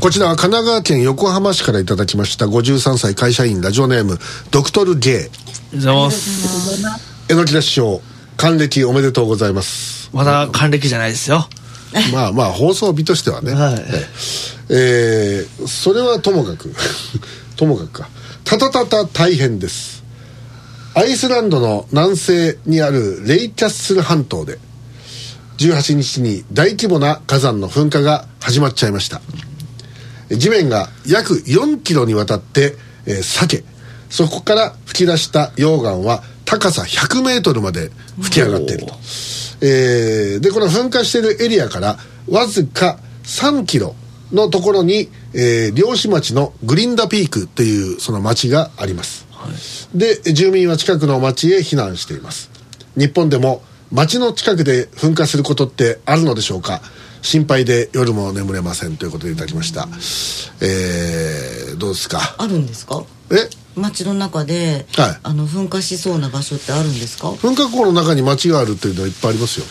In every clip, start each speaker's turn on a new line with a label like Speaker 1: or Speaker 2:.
Speaker 1: こちらは神奈川県横浜市からいただきました53歳会社員ラジオネームドクトル J
Speaker 2: ございます。
Speaker 1: えのきだ師匠還暦おめでとうございます
Speaker 2: まだ還暦じゃないですよ。
Speaker 1: まあまあ放送日としてはね、
Speaker 2: はい。
Speaker 1: えーそれはともかく ともかくか。たたたた大変です。アイスランドの南西にあるレイキャッスル半島で18日に大規模な火山の噴火が始まっちゃいました。地面が約4キロにわたって、えー裂けそこから吹き出した溶岩は高さ100メートルまで吹き上がっていると、えーでこの噴火しているエリアからわずか3キロのところに、えー漁師町のグリンダピークっていうその町があります、で住民は近くの町へ避難しています。日本でも町の近くで噴火することってあるのでしょうか？心配で夜も眠れませんということでいただきました、えーどうですか？
Speaker 3: あるんですか？
Speaker 1: え？
Speaker 3: 街の中で、
Speaker 1: はい。
Speaker 3: あの噴火しそうな場所ってあるんですか？
Speaker 1: 噴火口の中に町があるっていうのはいっぱいありますよ。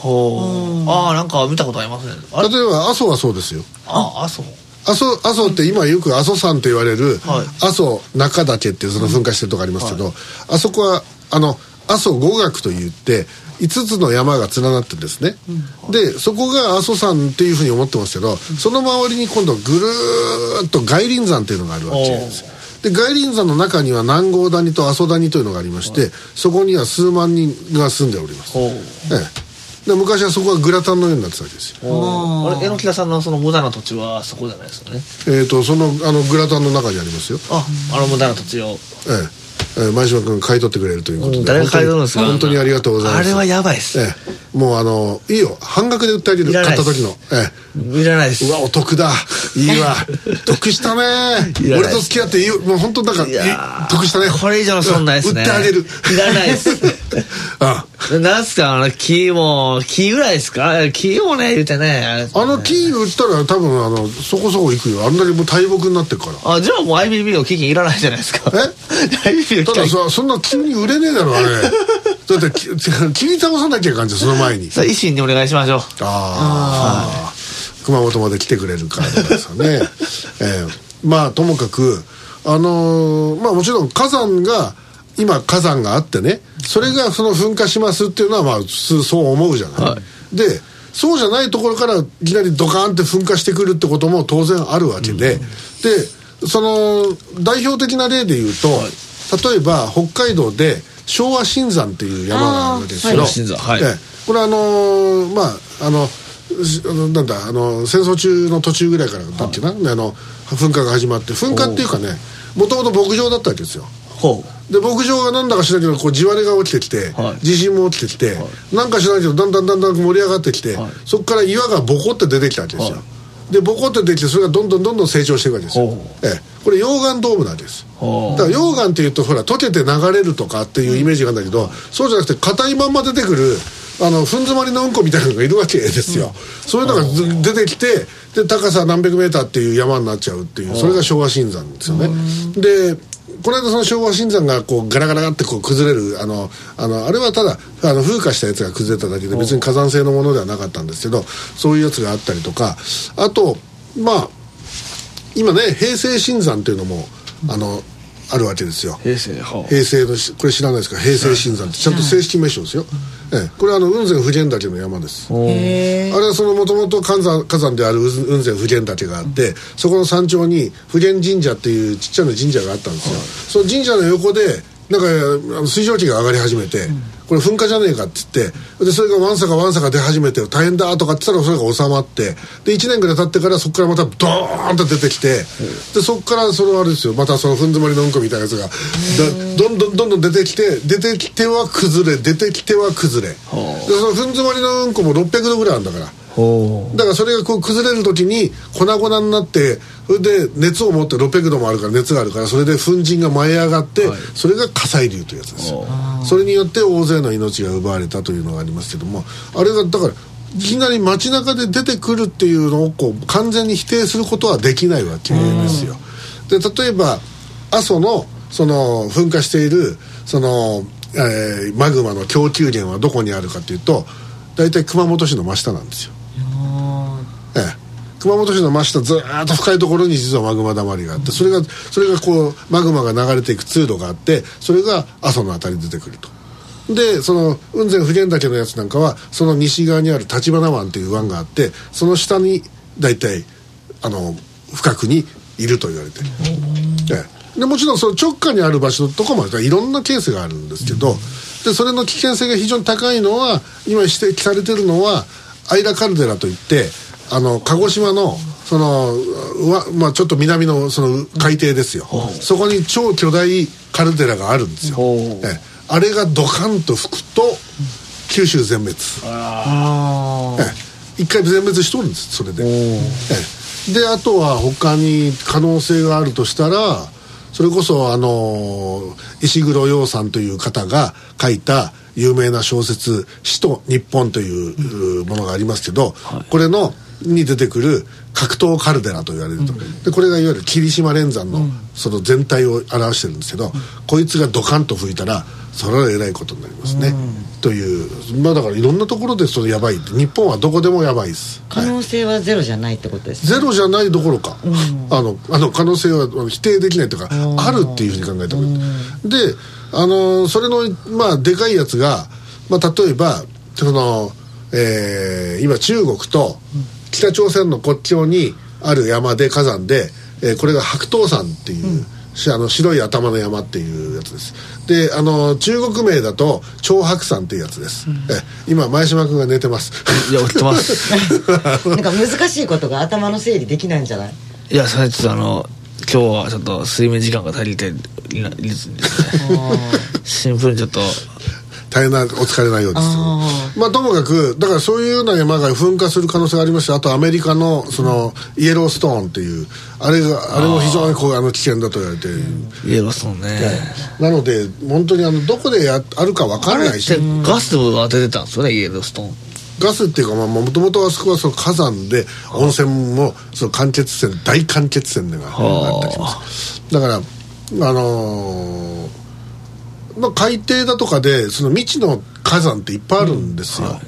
Speaker 2: ほう。ああなんか見たことありますねあれ？
Speaker 1: 例えば阿蘇はそうですよ。
Speaker 2: ああそう
Speaker 1: 阿蘇阿蘇って今よく阿蘇山と言われる
Speaker 2: はい。
Speaker 1: 阿蘇中岳っていうその噴火してるとこありますけど、あそこはあの阿蘇五岳といって5つの山が連なってるんですね、でそこが阿蘇山っていうふうに思ってますけど、その周りに今度ぐるーっと外輪山っていうのがあるわけです。で外輪山の中には南郷谷と阿蘇谷というのがありまして、そこには数万人が住んでおります、ええ。で昔はそこはグラタンのようになってたわけですよ。
Speaker 2: あれ榎木田さんのその無駄な土地はそこじゃないですよね。
Speaker 1: えっ、とそのあのグラタンの中にありますよ。
Speaker 2: ああの無駄な土地を。
Speaker 1: ええええ前島君買い取ってくれるということで、
Speaker 2: うん誰が買い取るんですか
Speaker 1: 本当にありがとうございます。
Speaker 2: あれはやばいっす。
Speaker 1: ええ。もうあのいいよ。半額で売ってあげる。買った時の。え
Speaker 2: いらないです。
Speaker 1: えうわお得だ。いいわ。得したね。俺と付き合っていい。よもう本当なんかいい
Speaker 2: いやー
Speaker 1: 得したね。
Speaker 2: これ以上の損ないですね。
Speaker 1: うん売ってあげる。
Speaker 2: いらないっす
Speaker 1: あ
Speaker 2: なんすかあの木も木ぐらいですか？木もね言うてね
Speaker 1: あの木売ったら多分あのそこそこ行くよ。あんだけもう大木になってるから。
Speaker 2: あじゃあもう IBB の基金いらないじゃないですか。
Speaker 1: え
Speaker 2: ？IBB の
Speaker 1: たださそんな急に売れねえだろあれ。だってき切り倒さなきゃいかんじゃんその前に。
Speaker 2: さあ維新にお願いしましょう。
Speaker 1: ああ熊本まで来てくれるからですよね、えーまあともかくあのーまあもちろん火山が今火山があってねそれがその噴火しますっていうのはまあ普通そう思うじゃない、
Speaker 2: は
Speaker 1: でそうじゃないところからいきなりドカーンって噴火してくるってことも当然あるわけで、でその代表的な例で言うと、例えば北海道で昭和新山っていう山があるわけですけど、
Speaker 2: はい。はい。
Speaker 1: ええ。これあのーまああのなんだあの戦争中の途中ぐらいからだっけな、であの噴火が始まって。噴火っていうかねもともと牧場だったわけですよ。
Speaker 2: ほ
Speaker 1: で牧場がなんだか知らないけどこう地割れが起きてきて、
Speaker 2: はい。
Speaker 1: 地震も起きてきて、なんか知らないけどだんだんだんだん盛り上がってきて、
Speaker 2: はい。
Speaker 1: そこから岩がボコって出てきたわけですよ、
Speaker 2: はい。
Speaker 1: でボコって出てきてそれがどんどんどんどん成長していくわけですよ。ええ、これ溶岩ドームなんです。だから溶岩っていうとほら溶けて流れるとかっていうイメージがあるんだけど、そうじゃなくて硬いまんま出てくるあのふん詰まりのうんこみたいなのがいるわけですよ、そういうのがず出てきてで高さ何百メーターっていう山になっちゃうっていうそれが昭和新山ですよね。でこの間その昭和新山がこうガラガラってこう崩れるあのあのあれはただあの風化したやつが崩れただけで別に火山性のものではなかったんですけどそういうやつがあったりとかあとまあ今ね平成新山っていうのもあのあるわけですよ。
Speaker 2: う平成
Speaker 1: 平成のしこれ知らないですか？平成新山って。ちゃんと正式名称ですよ、ええ、これはあの雲仙普賢岳の山です。あれはそのもともと火山火山である雲雲仙普賢岳があってそこの山頂に普賢神社っていうちっちゃな神社があったんですよ、その神社の横でなんかあの水蒸気が上がり始めて、これ噴火じゃねえかって言ってでそれがわんさかわんさか出始めて大変だとかって言ったらそれが収まってで1年ぐらい経ってからそこからまたドーンと出てきてでそこからそのあれですよまたそのふん詰まりのうんこみたいなやつがどんどんどんどん出てきて出てきては崩れ出てきては崩れでそのふん詰まりのうんこも600度ぐらいあるんだから。
Speaker 2: ほ
Speaker 1: だからそれがこう崩れる時に粉々になってそれで熱を持って600度もあるから熱があるからそれで粉塵が舞い上がって、それが火砕流というやつですよ。それによって大勢の命が奪われたというのがありますけどもあれがだからいきなり街中で出てくるっていうのをこう完全に否定することはできないわけですよ。で例えば阿蘇のその噴火しているその、えーマグマの供給源はどこにあるかというと大体熊本市の真下なんですよええ。熊本市の真下ずーっと深いところに実はマグマだまりがあってそれがそれがこうマグマが流れていく通路があってそれが阿蘇のあたりに出てくると。でその雲仙普賢岳のやつなんかはその西側にある橘湾っていう湾があってその下に大体あの深くにいると言われてる、ええ。でもちろんその直下にある場所とかもいろんなケースがあるんですけど、でそれの危険性が非常に高いのは今指摘されてるのはアイラカルデラといってあの鹿児島のそのうわ、まあ、ちょっと南のその海底ですよ、そこに超巨大カルデラがあるんですよ、ええ。あれがドカンと吹くと九州全滅、一回全滅しとるんですそれで、ええ。であとは他に可能性があるとしたらそれこそあの石黒洋さんという方が書いた有名な小説「死と日本」といううものがありますけど、これのに出てくる格闘カルデラと言われると、でこれがいわゆる霧島連山のその全体を表してるんですけど、こいつがドカンと吹いたらそれはえらいことになりますね、という。まあだからいろんなところでそのやばいって。日本はどこでもやばいです、
Speaker 3: 可能性はゼロじゃないってことですね。
Speaker 1: ゼロじゃないどころか、あのあの可能性は否定できないというか、あるっていうふうに考えた方がいい、であのそれのまあでかいやつが、まあ、例えばその、えー今中国と北朝鮮の国境にある山で火山で、えーこれが白頭山っていう、しあの白い頭の山っていうやつです。であの中国名だと長白山っていうやつです、え今前島君が寝てます。
Speaker 2: いや売ってます。
Speaker 3: なんか難しいことが頭の整理できないんじゃない？
Speaker 2: いやそれちょっとあの今日はちょっと睡眠時間が足りていないですね。シンプルにちょっと
Speaker 1: 大変なお疲れなようです
Speaker 3: あ
Speaker 1: まあともかくだからそういうような山が噴火する可能性がありますしあとアメリカのそのイエローストーンっていうあれがあれも非常にこうあの危険だと言われている、
Speaker 2: イエローストーンね。
Speaker 1: なので本当にあのどこでやあるか分か
Speaker 2: あれっ
Speaker 1: んないし。て
Speaker 2: ガスは出てたんですよねイエローストーン。
Speaker 1: ガスっていうかもともとあそこはその火山で温泉もその間欠泉大間欠泉があったりします。だからあのーまあ、海底だとかでその未知の火山っていっぱいあるんですよ、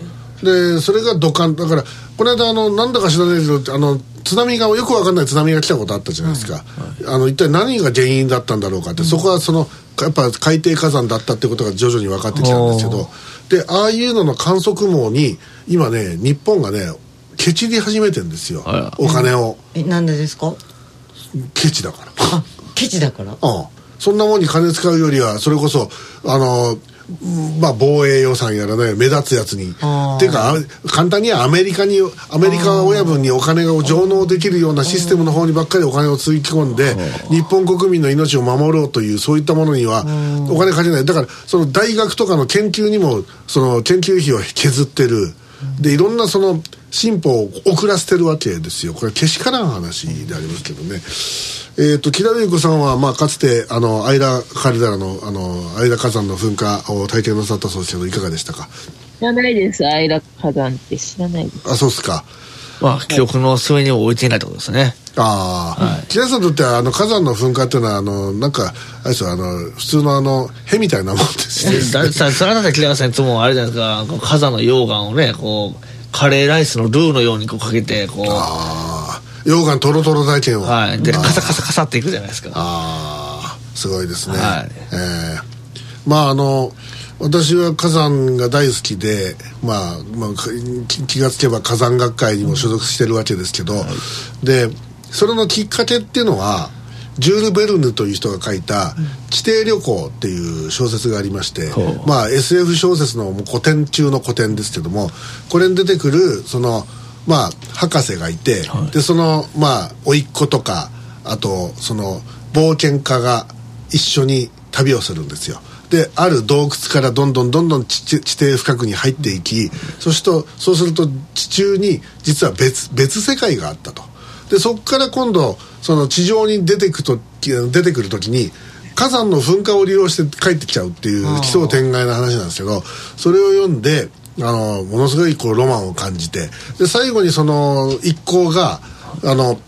Speaker 1: でそれが土管。だからこの間あのなんだか知らないけどあの津波がよくわかんない津波が来たことあったじゃないですか、あの一体何が原因だったんだろうかって、そこはそのやっぱ海底火山だったってことが徐々に分かってきたんですけどでああいうのの観測網に今ね日本がねケチり始めてんですよ。お金を。
Speaker 3: えなんでですか？
Speaker 1: ケチだから。
Speaker 3: あケチだから？
Speaker 1: うん、そんなもんに金使うよりはそれこそあのうんまあ防衛予算やらね目立つやつに。っていうかあ簡単にはアメリカにアメリカ親分にお金が上納できるようなシステムの方にばっかりお金をつぎ込んで日本国民の命を守ろうというそういったものにはお金かけない。だからその大学とかの研究にもその研究費を削ってる。でいろんなその進歩を遅らせてるわけですよ。これはけしからん話でありますけどねえー、と木田瑠子さんは、まあ、かつてあのアイラカルデラのあのアイラ火山の噴火を体験なさったそうですけどいかがでしたか？
Speaker 4: 知らないです、アイラ火山って知らないです。
Speaker 1: あそうっすか。
Speaker 2: まあ記憶の末に置いていないってことですね。
Speaker 1: ああ、木田さんにとってはあの火山の噴火っていうのはあのなんかあれですよあの普通のあのへみたいなもんですね。
Speaker 2: ださそれはだって木田さんいつもあれじゃないですか。火山の溶岩をねこうカレーライスのルーのようにこうかけてこう
Speaker 1: ああ溶岩トロトロ体験を
Speaker 2: は。い。でカサカサカサっていくじゃないですか。
Speaker 1: ああすごいですね、
Speaker 2: はい。
Speaker 1: ええまああの私は火山が大好きで、まあ、まあか気気がつけば火山学会にも所属してるわけですけど、でそれのきっかけっていうのはジュール・ベルヌという人が書いた「地底旅行」っていう小説がありまして、まあ SF 小説の古典中の古典ですけどもこれに出てくるそのまあ博士がいて、でそのまあ甥っ子とかあとその冒険家が一緒に旅をするんですよ。である洞窟からどんどんどんどん地底深くに入っていきそうするとそうすると地中に実は別別世界があったと。でそこから今度その地上に出てくと出てくる時に火山の噴火を利用して帰ってきちゃうっていう奇想天外な話なんですけどそれを読んであのものすごいこうロマンを感じてで最後にその一行があの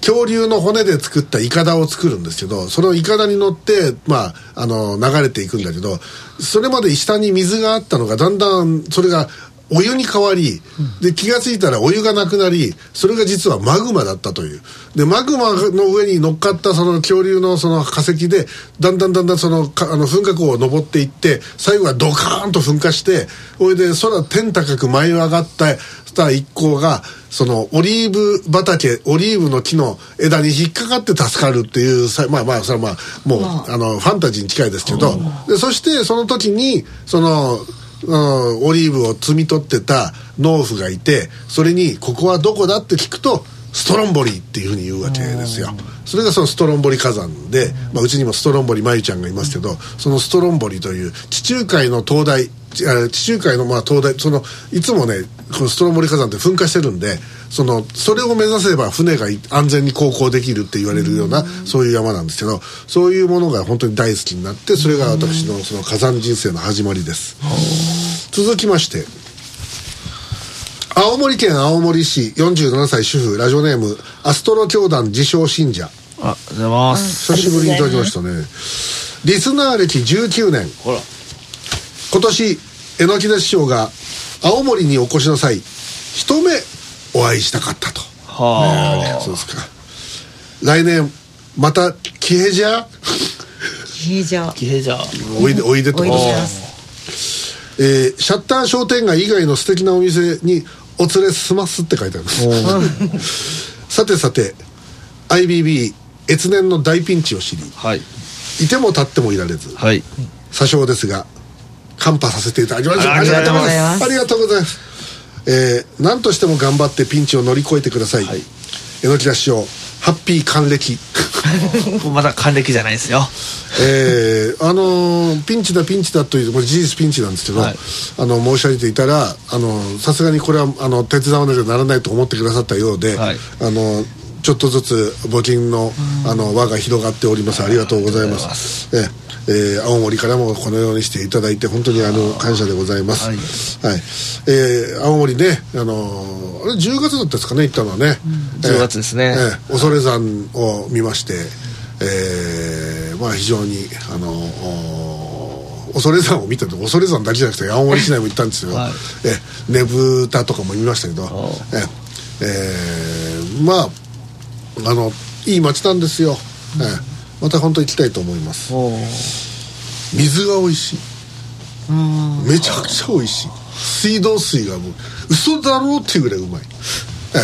Speaker 1: 恐竜の骨で作ったイカダを作るんですけどそのイカダに乗って、まあ、あの流れていくんだけどそれまで下に水があったのがだんだんそれがお湯に変わり、で気が付いたらお湯がなくなりそれが実はマグマだったという。でマグマの上に乗っかったその恐竜のその化石でだんだんだんだんそのかあの噴火口を登っていって最後はドカーンと噴火してそれで空天高く舞い上がったした一行がそのオリーブ畑オリーブの木の枝に引っかかって助かるっていうさまあまあそれはまあもう、あ。のファンタジーに近いですけど。でそしてその時にそのうん、オリーブを摘み取ってた農夫がいてそれに「ここはどこだ?」って聞くと「ストロンボリー」っていうふうに言うわけですよそれがそのストロンボリ火山で、まあ、うちにもストロンボリまゆちゃんがいますけどそのストロンボリという地中海の灯台地中海のまあ灯台そのいつもねこのストロンボリ火山って噴火してるんでそのそれを目指せば船がい安全に航行できるって言われるようなそういう山なんですけどそういうものが本当に大好きになってそれが私のその火山人生の始まりです。続きまして青森県青森市47歳主婦ラジオネームアストロ教団自称信者。
Speaker 2: あ、ありがとうございます。
Speaker 1: 久しぶりにいただきましたね。リスナー歴19年。
Speaker 2: ほら。
Speaker 1: 今年榎木田師匠が青森にお越しの際一目お会いしたかったと
Speaker 2: は
Speaker 1: そうですか来年またキヘジャ？
Speaker 3: いいじゃん
Speaker 2: あ。キヘじゃあ。
Speaker 1: おいでおいでと
Speaker 3: おいで
Speaker 1: え
Speaker 3: ます
Speaker 1: ーシャッター商店街以外の素敵なお店にお連れしますって書いてあります さてさて IBB 越年の大ピンチを知り
Speaker 2: はい。
Speaker 1: いても立ってもいられず
Speaker 2: はい。
Speaker 1: 詐称ですがカンパさせていただきました
Speaker 2: ありがとうござい
Speaker 3: ます。
Speaker 1: ありがとうございます。えー何としても頑張ってピンチを乗り越えてください、
Speaker 2: はい。
Speaker 1: 榎木田師匠ハッピー還暦。
Speaker 2: まだ還暦じゃないですよ。
Speaker 1: えーあのーピンチだピンチだというこれ事実ピンチなんですけど、
Speaker 2: はい。
Speaker 1: あの申し上げていたらあのさすがにこれはあの手伝わなきゃならないと思ってくださったようで、
Speaker 2: はい。
Speaker 1: あのちょっとずつ募金のあの輪が広がっております。ありがとうございます。ええー青森からもこのようにしていただいて本当にあの感謝でございます。
Speaker 2: はい。
Speaker 1: はい、えー青森ねあのーあれ10月だったですかね行ったのはね、
Speaker 2: 10月ですね。
Speaker 1: ええ恐山を見まして、えーまあ非常にあのお恐山を見たと恐山だけじゃなくて青森市内も行ったんですよ、
Speaker 2: はい。
Speaker 1: えねぶたとかも見ましたけど。
Speaker 2: お
Speaker 1: ええーまああのいい街なんですよ、ええまた本当行きたいと思います。水が美味しい。めちゃくちゃ美味しい。水道水がもう嘘だろうっていうぐらいうまい、ええ。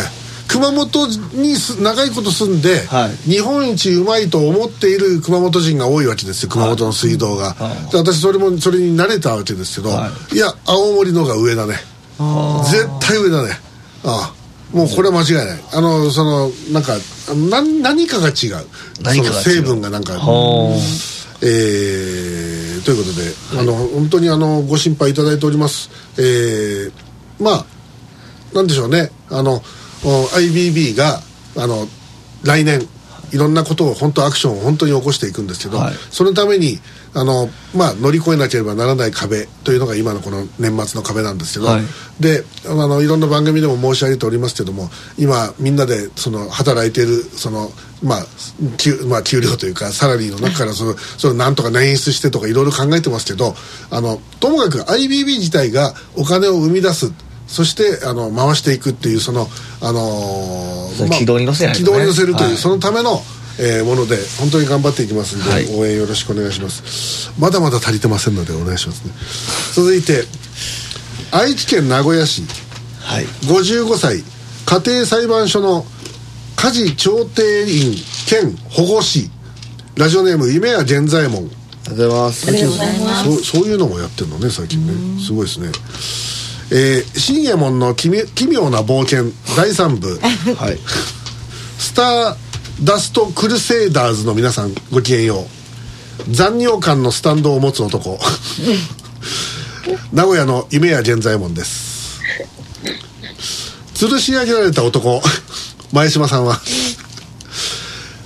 Speaker 1: 熊本にす長いこと住んで、
Speaker 2: はい。
Speaker 1: 日本一うまいと思っている熊本人が多いわけですよ熊本の水道が、
Speaker 2: はい。
Speaker 1: で私それもそれに慣れたわけですけど、、
Speaker 2: はい。
Speaker 1: や青森のが上だね。絶対上だね。ああもうこれは間違いない。あのそのなんかあの何何かが違う。
Speaker 2: 何かが違う。
Speaker 1: 成分がなんか
Speaker 2: ほ
Speaker 1: えーということで、あの本当にあのご心配いただいております。えーまあなんでしょうね。あのお IBB があの来年いろんなことを本当アクションを本当に起こしていくんですけど、
Speaker 2: はい。
Speaker 1: そのためにあの、まあ、乗り越えなければならない壁というのが今のこの年末の壁なんですけど、
Speaker 2: はい。
Speaker 1: であのいろんな番組でも申し上げておりますけども今みんなでその働いているその、まあ給まあ、給料というかサラリーの中からそのそれをなんとか捻出してとかいろいろ考えてますけどあのともかく IBB 自体がお金を生み出すそしてあの回していくっていうその、あのー
Speaker 2: 軌道に乗せね。
Speaker 1: 軌道に乗せるという、
Speaker 2: はい。
Speaker 1: そのための、えーもので本当に頑張っていきますんで、
Speaker 2: はい。
Speaker 1: 応援よろしくお願いします。まだまだ足りてませんのでお願いしますね。続いて愛知県名古屋市。
Speaker 2: はい。
Speaker 1: 55歳家庭裁判所の家事調停員兼保護士。ラジオネーム夢や源左衛門。
Speaker 2: ありがとうございます。
Speaker 1: そういうのもやってるのね最近ね。すごいですねえー新右衛門の奇妙な冒険第3部。
Speaker 2: はい。
Speaker 1: スターダストクルセイダーズの皆さんごきげんよう。残尿感のスタンドを持つ男。名古屋の夢や源左衛門です。吊るし上げられた男。前島さんは、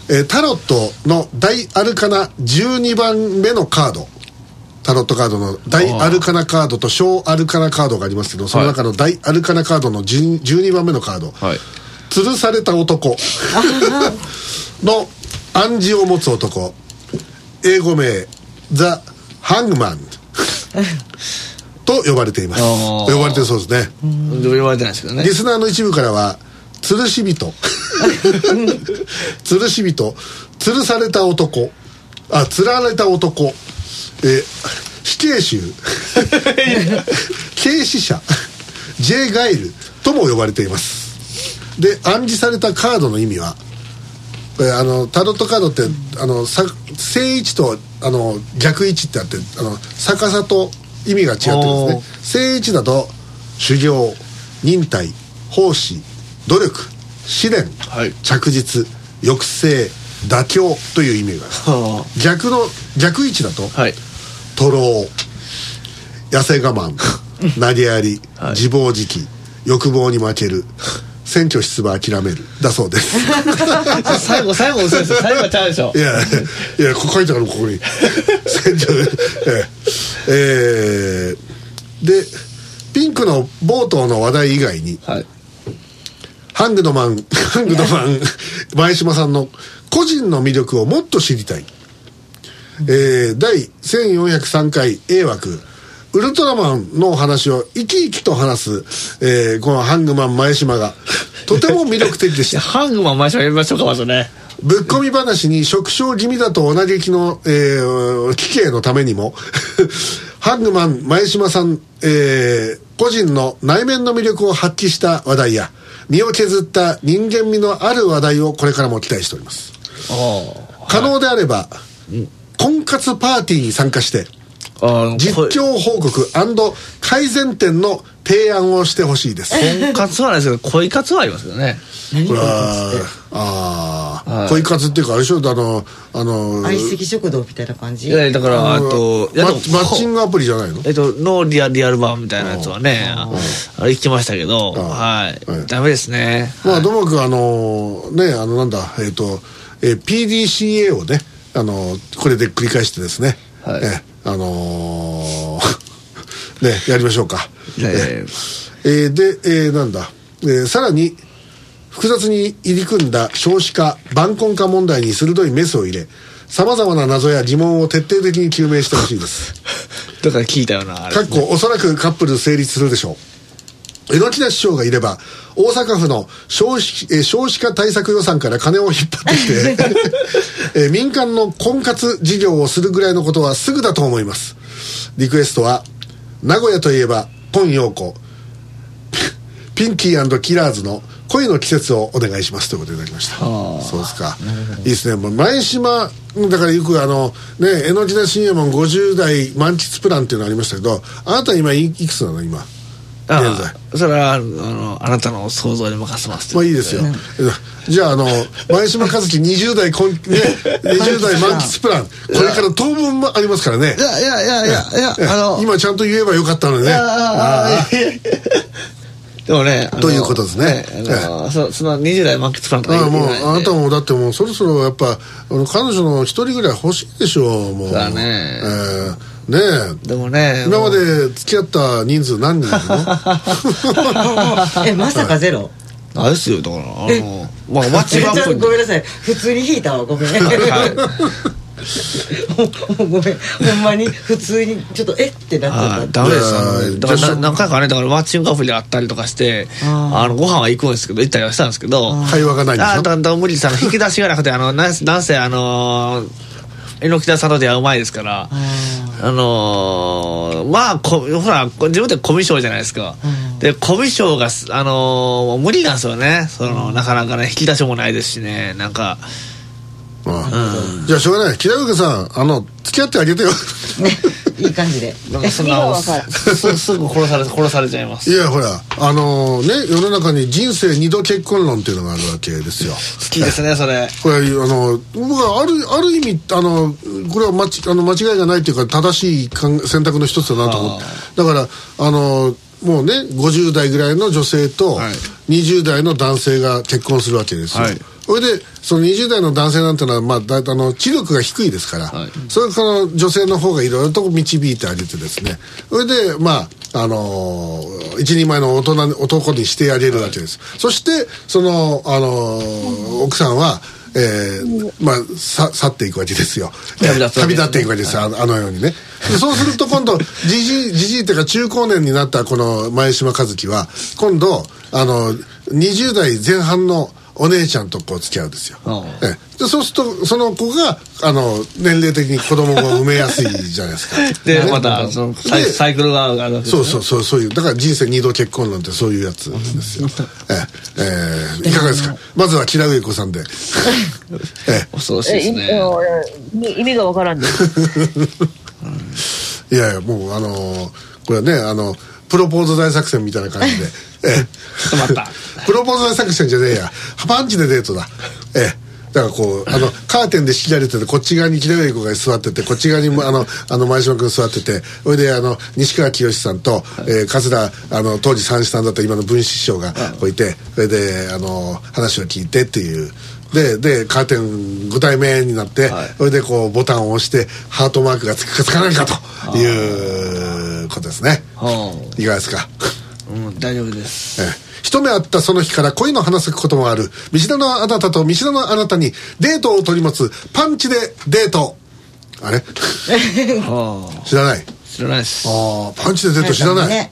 Speaker 1: えータロットの大アルカナ12番目のカードタロットカードの大アルカナカードと小アルカナカードがありますけどその中の大アルカナカードの10 12番目のカード、
Speaker 2: はい。
Speaker 1: 吊るされた男。の暗示を持つ男。英語名ザ・ハングマンと呼ばれています。呼ばれてるそうですね。
Speaker 2: 言われてないですけどね。
Speaker 1: リスナーの一部からは吊るし人。吊るし人。吊るされた男。あ吊られた男えー死刑囚。軽死者。J ガイル。とも呼ばれています。で暗示されたカードの意味はこれあのタロットカードってあのさ正位置とあの逆位置ってあってあの逆さと意味が違ってるんですね。正位置だと修行忍耐奉仕努力試練、
Speaker 2: はい。
Speaker 1: 着実抑制妥協という意味が。あ。る
Speaker 2: は
Speaker 1: 逆の逆位置だと、
Speaker 2: あはい。
Speaker 1: 徒労痩せ我慢 投げやり、
Speaker 2: はい。
Speaker 1: 自暴自棄欲望に負ける選挙出馬諦めるだそうです。
Speaker 2: 最後最後嘘ですよ。最後はちゃうでしょ。
Speaker 1: いやいやここ書いてあるここに。選挙ええ。えーでピンクの冒頭の話題以外に
Speaker 2: はい。
Speaker 1: ハングドマンハングドマン前島さんの個人の魅力をもっと知りたい、えー第1403回 A 枠。ウルトラマンのお話を生き生きと話す、えーこのハングマン前島がとても魅力的でした。
Speaker 2: ハングマン前しまやりましょうかまずね。
Speaker 1: ぶっ込み話に縮小気味だとお嘆きの、えー、奇形のためにも ハングマン前島さん、えー個人の内面の魅力を発揮した話題や身を削った人間味のある話題をこれからも期待しております可能であれば、婚活パーティーに参加して実況報告改善点の提案をしてほしいです。
Speaker 2: 婚活はないですけど恋活はありますけどね。
Speaker 1: これはああ、
Speaker 2: はい。
Speaker 1: 恋活っていうかあれでしょ？あのあの
Speaker 3: 相席食堂みたいな感じ？
Speaker 2: いやだからあと
Speaker 1: マッマッチングアプリじゃないの？
Speaker 2: えっと、ノーリアルリアル版みたいなやつはね、ああれ聞きましたけど、
Speaker 1: あ
Speaker 2: はい。
Speaker 1: はい。
Speaker 2: ダメですね。
Speaker 1: まあどうもくあのねあのなんだえっ、と、えー PDCA をねあのこれで繰り返してですね、
Speaker 2: はい。
Speaker 1: えあのー ねやりましょうか、
Speaker 2: え
Speaker 1: えーで、えーなんだ、えーさらに複雑に入り組んだ少子化晩婚化問題に鋭いメスを入れさまざまな謎や疑問を徹底的に究明してほしいです。
Speaker 2: だから聞いたような、あれ。
Speaker 1: かっこおそらくカップル成立するでしょう榎田師匠がいれば大阪府の少子えー少子化対策予算から金を引っ張ってきて えー民間の婚活事業をするぐらいのことはすぐだと思います。リクエストは名古屋といえば今陽子。ピンキーキラーズの恋の季節をお願いします。ということでいただきました。そうですか。いいですね。もう前島だからよくあのね江ノ島新右衛門50代満喫プランっていうのありましたけどあなた今いいくつなの？今。
Speaker 2: あ
Speaker 1: 現在。
Speaker 2: あそれはあのあなたの想像に任せます。
Speaker 1: まあいいですよ、じゃああの前島和樹20代こん、ね、20代満喫プラン。これから当分もありますからね。
Speaker 2: いやいやいやいやいやあの
Speaker 1: 今ちゃんと言えばよかったのにね。
Speaker 2: ああでもね
Speaker 1: ということですね。
Speaker 2: あのそその20代満喫プランとか
Speaker 1: ああもうあなたもだってもうそろそろやっぱあの彼女の一人ぐらい欲しいでしょうもう。
Speaker 2: そうだね。
Speaker 1: えーねえ。
Speaker 2: でもね
Speaker 1: 今まで付き合った人数何人いるの？
Speaker 3: えまさかゼロ？
Speaker 2: あれですよだから。あのまあマッチングア
Speaker 3: ちょっごめんなさい。普通に引いたわ。ごめん。ごめん。ほんまに？普通に？ちょっとえ？ってなっちゃった
Speaker 2: あダメです。だから何回かねだからマッチングアプリであったりとかして
Speaker 3: あ
Speaker 2: あのご飯は行くんですけど行ったりはしたんですけど
Speaker 1: 会話がないんでしょ？
Speaker 2: あだから無理ですあの引き出しがなくてあのなんなんせあの榎木田さんと出会う前ですからあのーまあこほら自分でコミュ障じゃないですか、でコミュ障がすあのー無理なんですよね。その、なかなかね引き出しもないですしね。なんか
Speaker 1: うんじゃあしょうがない。木田さんあの付き合ってあげてよ。
Speaker 3: いい感じで。
Speaker 2: なんかそんなすすぐ殺され殺されちゃいます。
Speaker 1: いやほらあのね世の中に人生二度結婚論っていうのがあるわけですよ。
Speaker 2: 好きですねそれ。
Speaker 1: これあの僕はあるある意味あのこれは間ちあの間違いがないっていうか正しい選択の一つだなと思って。だからあのもうね50代ぐらいの女性と
Speaker 2: はい。
Speaker 1: 20代の男性が結婚するわけですよ、
Speaker 2: はい
Speaker 1: それでその20代の男性なんてのは、まあ、だいたいあの知力が低いですから、
Speaker 2: はい。
Speaker 1: それから女性の方がいろいろと導いてあげてですね。それでまああのー一人前の大人に男にしてあげるわけです、そしてその、あのー奥さんは、えーまあさ去っていくわけですよ。
Speaker 2: 旅立ね。
Speaker 1: 旅立っていくわけですよ、あのあのようにね。でそうすると今度じじいじじいっていうか中高年になったこの前島和樹は今度あの20代前半のお姉ちゃんとこう付き合うんですよ、
Speaker 2: うん
Speaker 1: ええ。でそうするとその子があの年齢的に子供が産めやすいじゃないですか。
Speaker 2: で
Speaker 1: ね。
Speaker 2: またそのサイ
Speaker 1: で
Speaker 2: サイクルがあるわけですね。
Speaker 1: そうそうそうそういうだから人生二度結婚なんてそういうやつですよ。ええ。ええ。いかがですか？まずは木田上子さんで。え
Speaker 2: 恐ろしい
Speaker 4: え、
Speaker 2: ですね。
Speaker 4: 意味がわからんです。
Speaker 1: えいやいやもうあのーこれはねあのプロポーズ大作戦みたいな感じで。ええ。
Speaker 2: ちょっと待った
Speaker 1: プロポーズ大作戦じゃねえや。パンチでデートだ。ええ。だからこうあのカーテンで仕切られててこっち側に木田上子が座っててこっち側にあのあの前島君座っててそれであの西川きよしさんと、えー桂あの当時三枝さんだった今の文枝師匠がこういてそれであの話を聞いてっていう。ででカーテン5体目になって、
Speaker 2: はい。
Speaker 1: それでこうボタンを押してハートマークがつくかつかないかということですね。
Speaker 2: はい
Speaker 1: かがですか？
Speaker 2: うん大丈夫です。
Speaker 1: ええ一目会ったその日から恋の話すこともある。見知らぬあなたと見知らぬあなたにデートを取り持つパンチでデート。あれ？
Speaker 2: はあ。
Speaker 1: 知らない？
Speaker 2: 知らないです。
Speaker 1: ああパンチでデート知らない、
Speaker 3: ね。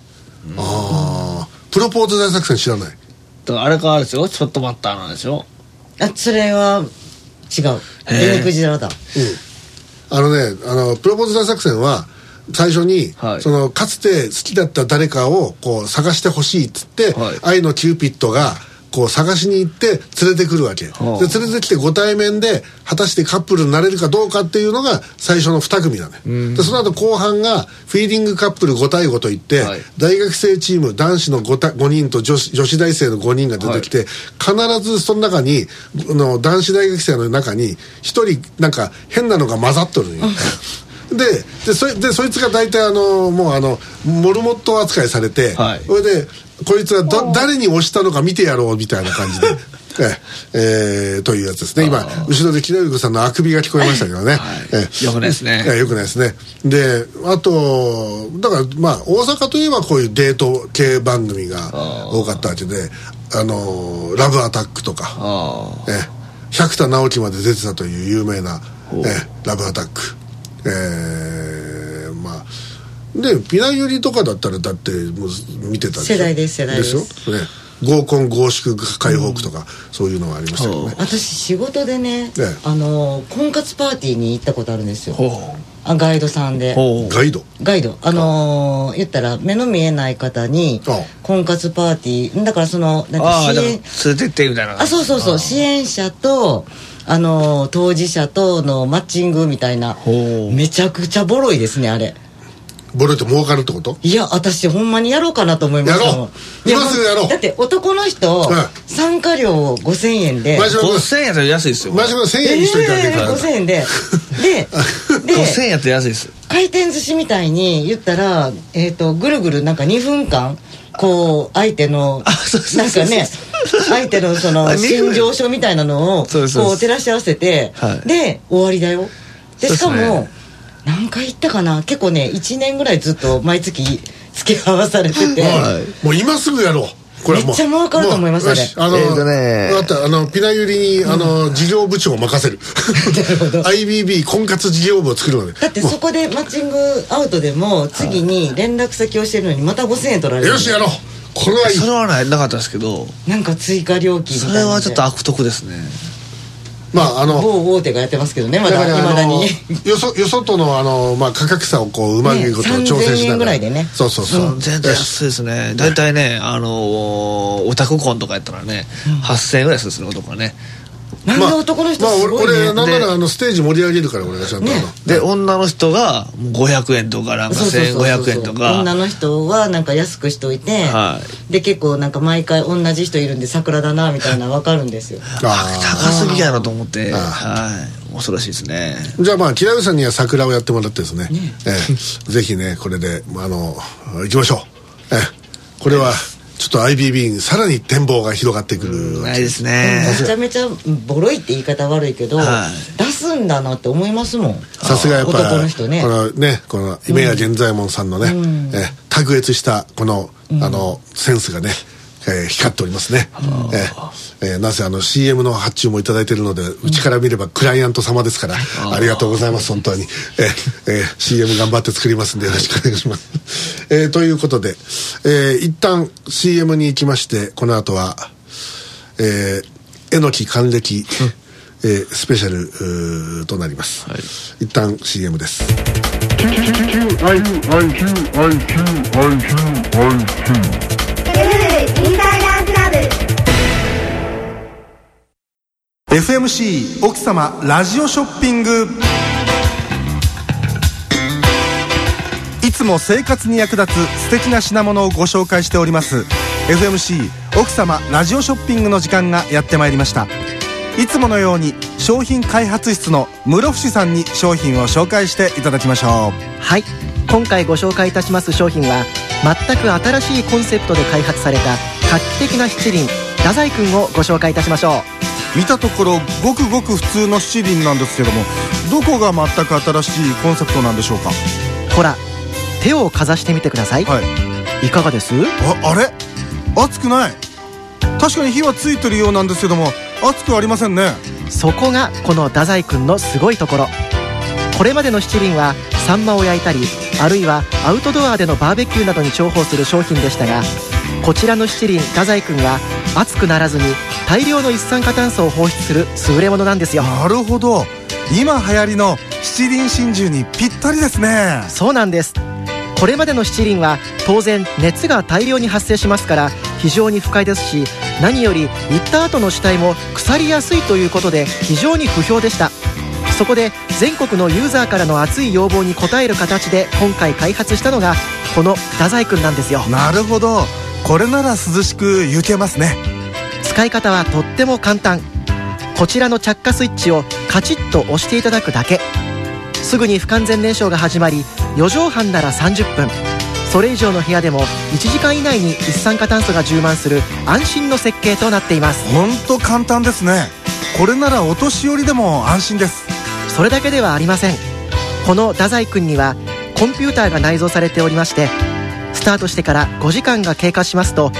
Speaker 1: ああプロポーズ大作戦知らない？
Speaker 2: あれからですよ。ちょっと待ったなんでしょ。
Speaker 3: あそれは違う。
Speaker 2: へえ
Speaker 3: 紅クジラだ
Speaker 1: あのねあのプロポーズ大作戦は最初に、
Speaker 2: はい。
Speaker 1: そのかつて好きだった誰かをこう探してほしいっつって、
Speaker 2: はい。
Speaker 1: 愛のキューピッドがこう探しに行って連れてくるわけ、
Speaker 2: はあ
Speaker 1: で連れてきてご対面で果たしてカップルになれるかどうかっていうのが最初の2組なのよ、でその後後半がフィーリングカップル5対5といって、
Speaker 2: はい。
Speaker 1: 大学生チーム男子の 5, た5人と女子女子大生の5人が出てきて、必ずその中にあの男子大学生の中に1人なんか変なのが混ざっとるんよ ででそいでそいつが大体あのもうあのモルモット扱いされて、
Speaker 2: はい。
Speaker 1: それでこいつはど誰に押したのか見てやろうみたいな感じで。えええーというやつですね。今後ろで木田由子さんのあくびが聞こえましたけどね、ええ。
Speaker 2: よくないですね。
Speaker 1: いやよくないですね。であとだからまあ大阪といえばこういうデート系番組が多かったわけであのラブアタックとか。
Speaker 2: あ
Speaker 1: ええ。百田直樹まで出てたという有名な、ええラブアタックええまあでピナユリとかだったらだってもう見てたでしょ？
Speaker 3: 世代です世代です。
Speaker 1: ですよ、ね、合コン合宿解放区とか、そういうのがありましたけどね
Speaker 3: 私仕事でね、
Speaker 1: ええ。
Speaker 3: あの婚活パーティーに行ったことあるんですよ。
Speaker 2: あ
Speaker 3: ガイドさんで。
Speaker 1: ガイド？
Speaker 3: ガイド。あのー言ったら目の見えない方に
Speaker 1: あ。
Speaker 3: 婚活パーティーだからそのなんか支援
Speaker 2: 連れてってみたいな
Speaker 3: あそうそうそう。支援者とあのー当事者とのマッチングみたいな。めちゃくちゃボロいですねあれ。
Speaker 1: ボロいと儲かるってこと？
Speaker 3: いや私ほんまにやろうかなと思いましたもん
Speaker 1: やろう。今すぐやろう。
Speaker 3: だって男の人、
Speaker 1: うん。
Speaker 3: 参加料5000円で。
Speaker 1: 前島君
Speaker 2: 5000円やったら安いですよ。
Speaker 1: 前島君1000円にしといてあげるから、
Speaker 3: えー5000円で。で で
Speaker 2: 5000円やったら安いです。
Speaker 3: 回転寿司みたいに言ったら、えー、とぐるぐるなんか2分間こう相手の
Speaker 2: あそうそう。
Speaker 3: なんかね相手のその心情書みたいなのをこう照らし合わせて、
Speaker 2: はい。
Speaker 3: で終わりだよ。でしかも
Speaker 2: ね
Speaker 3: 何回行ったかな？結構ね1年ぐらいずっと毎月付き合わされてて、
Speaker 1: はい。もう今すぐやろう。これはもう。
Speaker 3: めっちゃ儲かると思います
Speaker 1: もう
Speaker 3: あ
Speaker 1: の、
Speaker 2: えーとね。
Speaker 1: あとあのピナユリにあの、事業部長を任せる。IBB 婚活事業部を作るので
Speaker 3: だってそこでマッチングアウトでも次に連絡先をしてるのにまた5000円取られる。
Speaker 1: よしやろうこれはいい。
Speaker 2: それはねなかったですけど。
Speaker 3: なんか追加料金
Speaker 2: それはちょっと悪徳ですね。
Speaker 1: まああの
Speaker 3: 某大手がやってますけどねまだいまだに。
Speaker 1: よそよそとのあの、まあ、価格差をこううまいことを調整し
Speaker 3: 3000
Speaker 1: ながら、
Speaker 3: 円ぐらいでね。
Speaker 1: そうそうそう、
Speaker 2: 全然安いですね。大体ねあのオタクコンとかやったらね8000円ぐらいするんですね男はね
Speaker 3: なんで男の人すごいね、
Speaker 1: まあ、俺俺なんな
Speaker 2: で
Speaker 1: らあのステージ盛り上げるから俺がちゃんと
Speaker 3: ね。
Speaker 2: で女の人がもう500円とかなんか
Speaker 3: そうそうそうそう。
Speaker 2: 1500円とか。
Speaker 3: 女の人はなんか安くしといて、
Speaker 2: は
Speaker 3: で結構なんか毎回同じ人いるんで桜だなみたいなの分かるんですよ。
Speaker 1: あ
Speaker 2: 高すぎやろと思って。
Speaker 1: あ
Speaker 2: はい。恐ろしいですね。
Speaker 1: ーじゃあまあ木田さんには桜をやってもらってですね。ええ。ぜひねこれであの行きましょう。ええ。これはちょっと IBB にさらに展望が広がってくる
Speaker 2: ないです
Speaker 3: め
Speaker 2: ね
Speaker 3: ちゃめちゃボロいって言い方悪いけど、
Speaker 2: は
Speaker 3: 出すんだなって思いますもん。
Speaker 1: さすがやっぱ
Speaker 3: 男の人ね。
Speaker 1: このねこの夢や源左衛門さんのね、え卓越したこの、あのセンスがねえー光っておりますね、えーえーなぜあの CM の発注もいただいているのでうちから見ればクライアント様ですからありがとうございます本当に、えーえー CM 頑張って作りますんでよろしくお願いします、えーということで、えー一旦 CM に行きましてこの後はえー、えのき還暦、えースペシャルとなります、一旦 CM です
Speaker 5: FMC 奥様ラジオショッピング。いつも生活に役立つ素敵な品物をご紹介しております。FMC 奥様ラジオショッピングの時間がやってまいりました。いつものように商品開発室の室伏さんに商品を紹介していただきましょう。
Speaker 6: はい。今回ご紹介いたします商品は全く新しいコンセプトで開発された画期的な七輪太宰くんをご紹介いたしましょ
Speaker 5: う。見たところごくごく普通の七輪なんですけどもどこが全く新しいコンセプトなんでしょうか？
Speaker 6: ほら手をかざしてみてください、
Speaker 5: はい。
Speaker 6: い、かがです？
Speaker 5: ああれ？熱くない？確かに火はついてるようなんですけども熱くありませんね。
Speaker 6: そこがこの太宰くんのすごいところ。これまでの七輪はサンマを焼いたりあるいはアウトドアでのバーベキューなどに重宝する商品でしたがこちらの七輪太宰くんは熱くならずに大量の一酸化炭素を放出する優れものなんですよ。
Speaker 5: なるほど。今流行りの七輪真珠にぴったりですね。
Speaker 6: そうなんです。これまでの七輪は当然熱が大量に発生しますから非常に不快ですし何より行った後の主体も腐りやすいということで非常に不評でした。そこで全国のユーザーからの熱い要望に応える形で今回開発したのがこの太宰くんなんですよ。
Speaker 5: なるほど。これなら涼しく行けますね
Speaker 6: 使い方はとっても簡単。こちらの着火スイッチをカチッと押していただくだけ。すぐに不完全燃焼が始まり4畳半なら30分。それ以上の部屋でも1時間以内に一酸化炭素が充満する安心の設計となっています。
Speaker 5: ほんと簡単ですね。これならお年寄りでも安心です。
Speaker 6: それだけではありません。この太宰くんにはコンピューターが内蔵されておりましてスタートしてから5時間が経過しますと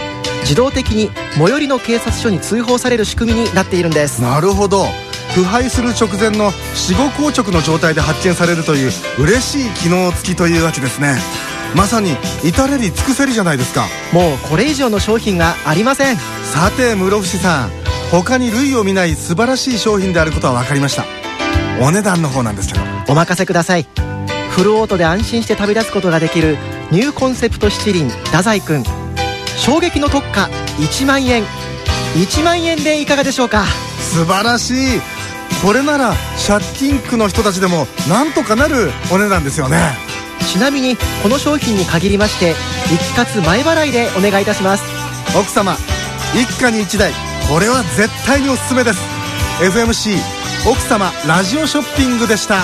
Speaker 6: 自動的に最寄りの警察署に通報される仕組みになっているんです。
Speaker 5: なるほど。腐敗する直前の死後硬直の状態で発見されるという嬉しい機能付きというわけですね。まさに至れり尽くせりじゃないですか。
Speaker 6: もうこれ以上の商品はありません。
Speaker 5: さて室伏さん。他に類を見ない素晴らしい商品であることは分かりました。お値段の方なんですけど。
Speaker 6: お任せください。フルオートで安心して旅立つことができるニューコンセプト七輪太宰くん衝撃の特価1万円。1万円でいかがでしょうか？
Speaker 5: 素晴らしい。これなら借金区の人たちでもなんとかなるお値段ですよね。
Speaker 6: ちなみにこの商品に限りまして一気かつ前払いでお願いいたします。
Speaker 5: 奥様一家に一台。これは絶対におすすめです。FMC 奥様ラジオショッピングでした